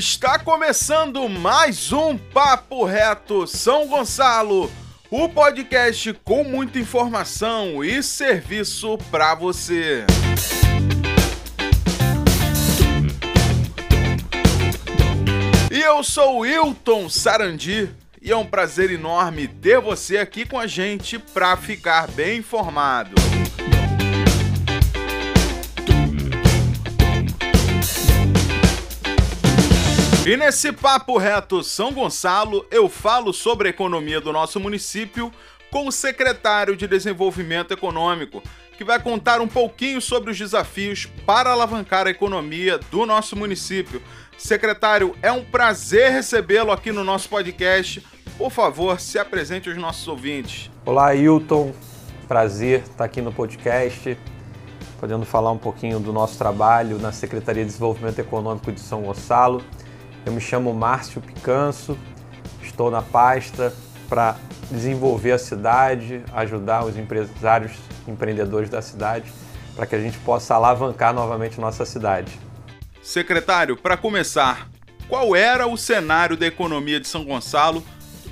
Está começando mais um Papo Reto São Gonçalo, o podcast com muita informação e serviço para você. E eu sou Wilton Sarandi e é um prazer enorme ter você aqui com a gente para ficar bem informado. E nesse Papo Reto São Gonçalo, eu falo sobre a economia do nosso município com o secretário de Desenvolvimento Econômico, que vai contar um pouquinho sobre os desafios para alavancar a economia do nosso município. Secretário, é um prazer recebê-lo aqui no nosso podcast. Por favor, se apresente aos nossos ouvintes. Olá, Hilton. Prazer estar aqui no podcast, podendo falar um pouquinho do nosso trabalho na Secretaria de Desenvolvimento Econômico de São Gonçalo. Eu me chamo Márcio Picanso, estou na pasta para desenvolver a cidade, ajudar os empresários, empreendedores da cidade, para que a gente possa alavancar novamente nossa cidade. Secretário, para começar, qual era o cenário da economia de São Gonçalo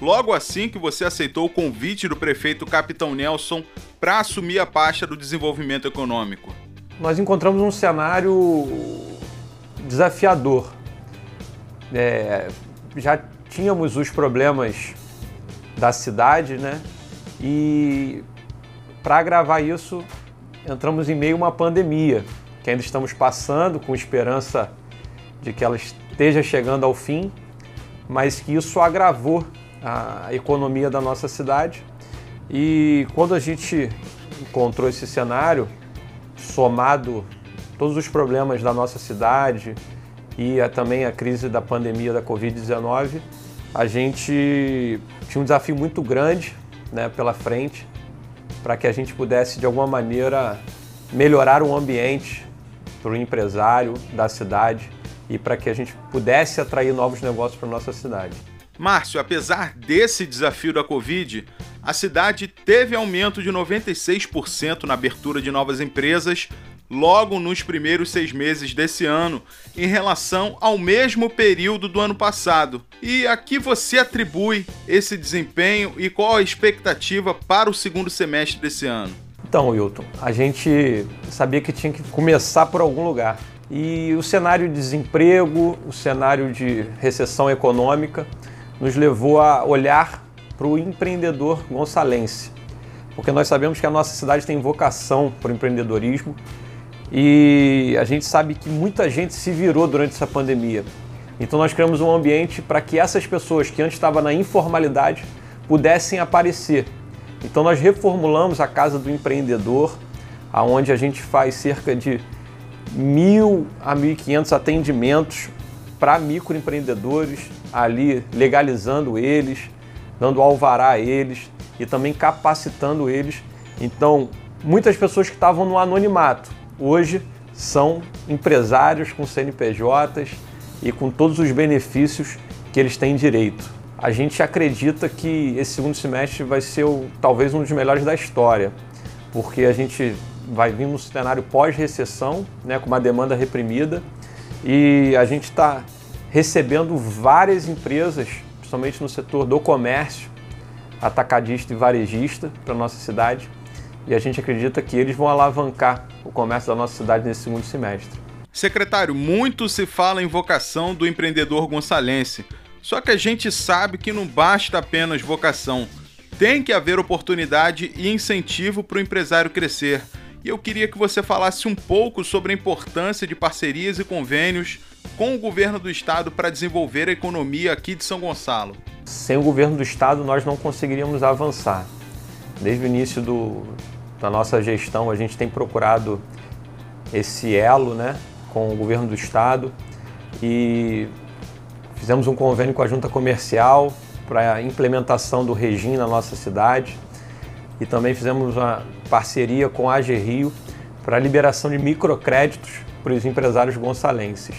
logo assim que você aceitou o convite do prefeito Capitão Nelson para assumir a pasta do desenvolvimento econômico? Nós encontramos um cenário desafiador é, já tínhamos os problemas da cidade, né? E para agravar isso, entramos em meio a uma pandemia que ainda estamos passando, com esperança de que ela esteja chegando ao fim, mas que isso agravou a economia da nossa cidade. E quando a gente encontrou esse cenário, somado todos os problemas da nossa cidade, e a, também a crise da pandemia da Covid-19, a gente tinha um desafio muito grande né, pela frente para que a gente pudesse, de alguma maneira, melhorar o ambiente para o empresário da cidade e para que a gente pudesse atrair novos negócios para nossa cidade. Márcio, apesar desse desafio da Covid, a cidade teve aumento de 96% na abertura de novas empresas logo nos primeiros seis meses desse ano, em relação ao mesmo período do ano passado. E a que você atribui esse desempenho e qual a expectativa para o segundo semestre desse ano? Então, Wilton, a gente sabia que tinha que começar por algum lugar. E o cenário de desemprego, o cenário de recessão econômica, nos levou a olhar para o empreendedor gonçalense. Porque nós sabemos que a nossa cidade tem vocação para o empreendedorismo e a gente sabe que muita gente se virou durante essa pandemia. Então nós criamos um ambiente para que essas pessoas que antes estavam na informalidade pudessem aparecer. Então nós reformulamos a Casa do Empreendedor, aonde a gente faz cerca de mil a 1.500 atendimentos para microempreendedores, ali legalizando eles, dando alvará a eles e também capacitando eles. Então, muitas pessoas que estavam no anonimato, hoje são empresários com CNPJs e com todos os benefícios que eles têm direito. A gente acredita que esse segundo semestre vai ser o, talvez um dos melhores da história, porque a gente vai vir num cenário pós-recessão, né, com uma demanda reprimida, e a gente está recebendo várias empresas, principalmente no setor do comércio, atacadista e varejista para nossa cidade, e a gente acredita que eles vão alavancar o comércio da nossa cidade nesse segundo semestre. Secretário, muito se fala em vocação do empreendedor gonçalense. Só que a gente sabe que não basta apenas vocação. Tem que haver oportunidade e incentivo para o empresário crescer. E eu queria que você falasse um pouco sobre a importância de parcerias e convênios com o governo do estado para desenvolver a economia aqui de São Gonçalo. Sem o governo do estado, nós não conseguiríamos avançar. Desde o início do, da nossa gestão, a gente tem procurado esse elo né, com o governo do estado e fizemos um convênio com a junta comercial para a implementação do regime na nossa cidade e também fizemos uma parceria com a AG Rio para a liberação de microcréditos para os empresários gonçalenses.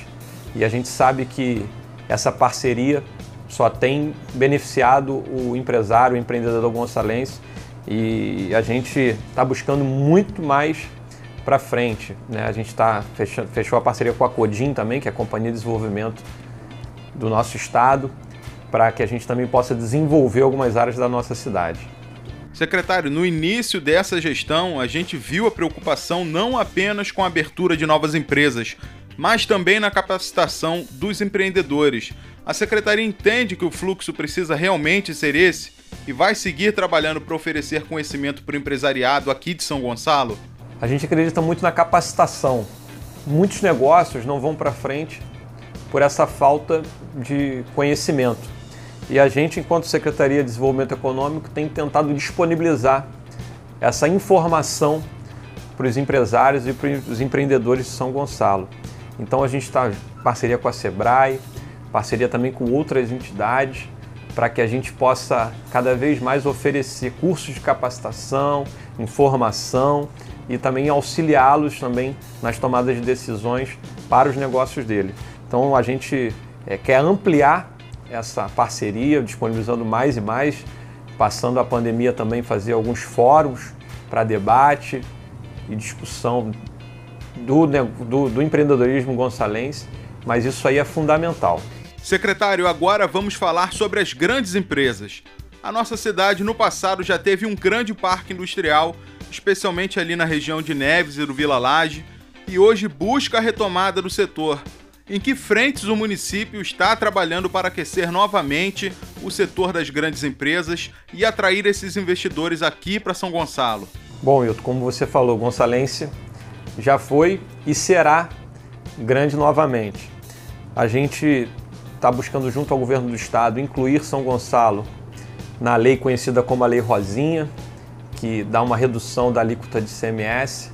E a gente sabe que essa parceria só tem beneficiado o empresário, o empreendedor gonçalense e a gente está buscando muito mais para frente. Né? A gente tá fechou a parceria com a Codim também, que é a Companhia de Desenvolvimento do nosso estado, para que a gente também possa desenvolver algumas áreas da nossa cidade. Secretário, no início dessa gestão, a gente viu a preocupação não apenas com a abertura de novas empresas, mas também na capacitação dos empreendedores. A secretaria entende que o fluxo precisa realmente ser esse e vai seguir trabalhando para oferecer conhecimento para o empresariado aqui de São Gonçalo? A gente acredita muito na capacitação. Muitos negócios não vão para frente por essa falta de conhecimento. E a gente, enquanto Secretaria de Desenvolvimento Econômico, tem tentado disponibilizar essa informação para os empresários e para os empreendedores de São Gonçalo. Então a gente está em parceria com a Sebrae, parceria também com outras entidades, para que a gente possa cada vez mais oferecer cursos de capacitação, informação e também auxiliá-los também nas tomadas de decisões para os negócios dele. Então a gente é, quer ampliar essa parceria, disponibilizando mais e mais, passando a pandemia também fazer alguns fóruns para debate e discussão do, do, do empreendedorismo gonçalense, mas isso aí é fundamental. Secretário, agora vamos falar sobre as grandes empresas. A nossa cidade no passado já teve um grande parque industrial, especialmente ali na região de Neves e do Vila Laje, e hoje busca a retomada do setor. Em que frentes o município está trabalhando para aquecer novamente o setor das grandes empresas e atrair esses investidores aqui para São Gonçalo? Bom, Hilton, como você falou, Gonçalense já foi e será grande novamente. A gente está buscando, junto ao governo do estado, incluir São Gonçalo na lei conhecida como a Lei Rosinha, que dá uma redução da alíquota de CMS.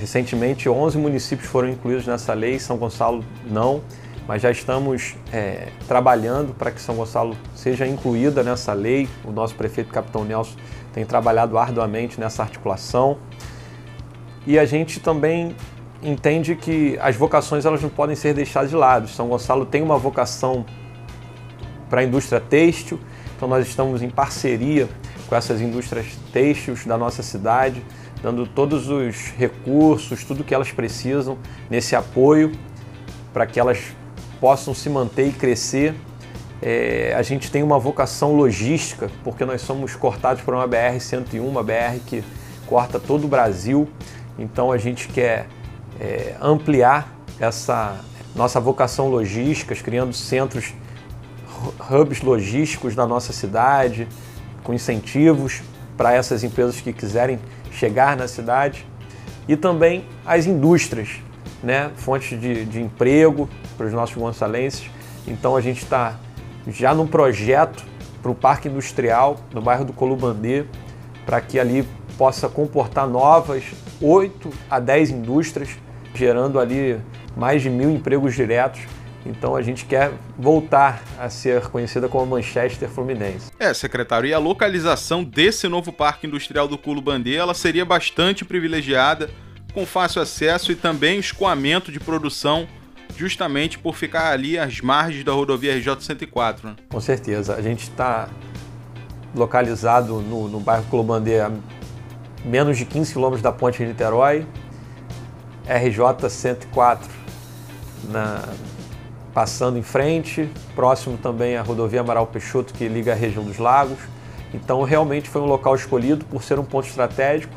Recentemente, 11 municípios foram incluídos nessa lei, São Gonçalo não, mas já estamos é, trabalhando para que São Gonçalo seja incluída nessa lei. O nosso prefeito Capitão Nelson tem trabalhado arduamente nessa articulação. E a gente também entende que as vocações elas não podem ser deixadas de lado. São Gonçalo tem uma vocação para a indústria têxtil, então nós estamos em parceria com essas indústrias têxteis da nossa cidade, dando todos os recursos, tudo que elas precisam nesse apoio para que elas possam se manter e crescer. É, a gente tem uma vocação logística, porque nós somos cortados por uma BR-101, uma BR que corta todo o Brasil, então a gente quer é, ampliar essa nossa vocação logística, criando centros, hubs logísticos na nossa cidade, com incentivos para essas empresas que quiserem chegar na cidade e também as indústrias, né? fontes de, de emprego para os nossos gonçalenses. Então a gente está já num projeto para o Parque Industrial no bairro do Colubandê, para que ali possa comportar novas 8 a 10 indústrias gerando ali mais de mil empregos diretos. Então a gente quer voltar a ser conhecida como Manchester Fluminense. É, secretário, e a localização desse novo parque industrial do Culo Bandê, ela seria bastante privilegiada, com fácil acesso e também escoamento de produção, justamente por ficar ali às margens da rodovia RJ-104. Né? Com certeza. A gente está localizado no, no bairro Culo a menos de 15 quilômetros da ponte de Niterói, RJ 104 na, passando em frente, próximo também a rodovia Amaral Peixoto que liga a região dos lagos. Então realmente foi um local escolhido por ser um ponto estratégico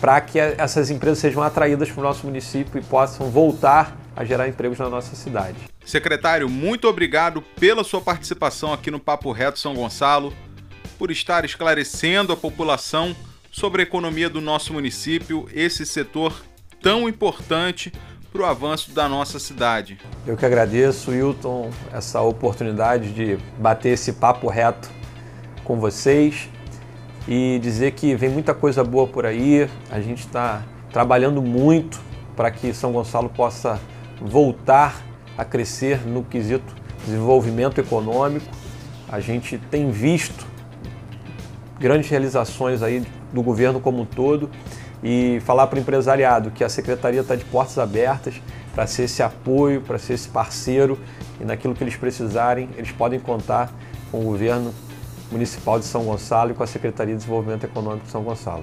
para que essas empresas sejam atraídas para o nosso município e possam voltar a gerar empregos na nossa cidade. Secretário, muito obrigado pela sua participação aqui no Papo Reto São Gonçalo, por estar esclarecendo a população sobre a economia do nosso município, esse setor tão importante para o avanço da nossa cidade. Eu que agradeço, Wilton, essa oportunidade de bater esse papo reto com vocês e dizer que vem muita coisa boa por aí. A gente está trabalhando muito para que São Gonçalo possa voltar a crescer no quesito desenvolvimento econômico. A gente tem visto grandes realizações aí do governo como um todo e falar para o empresariado que a secretaria está de portas abertas para ser esse apoio, para ser esse parceiro e naquilo que eles precisarem, eles podem contar com o governo municipal de São Gonçalo e com a Secretaria de Desenvolvimento Econômico de São Gonçalo.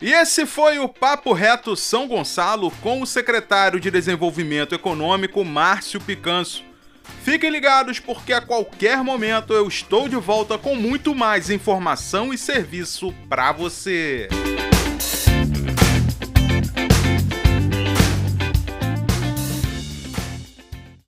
E esse foi o Papo Reto São Gonçalo com o secretário de Desenvolvimento Econômico, Márcio Picanso. Fiquem ligados porque a qualquer momento eu estou de volta com muito mais informação e serviço para você.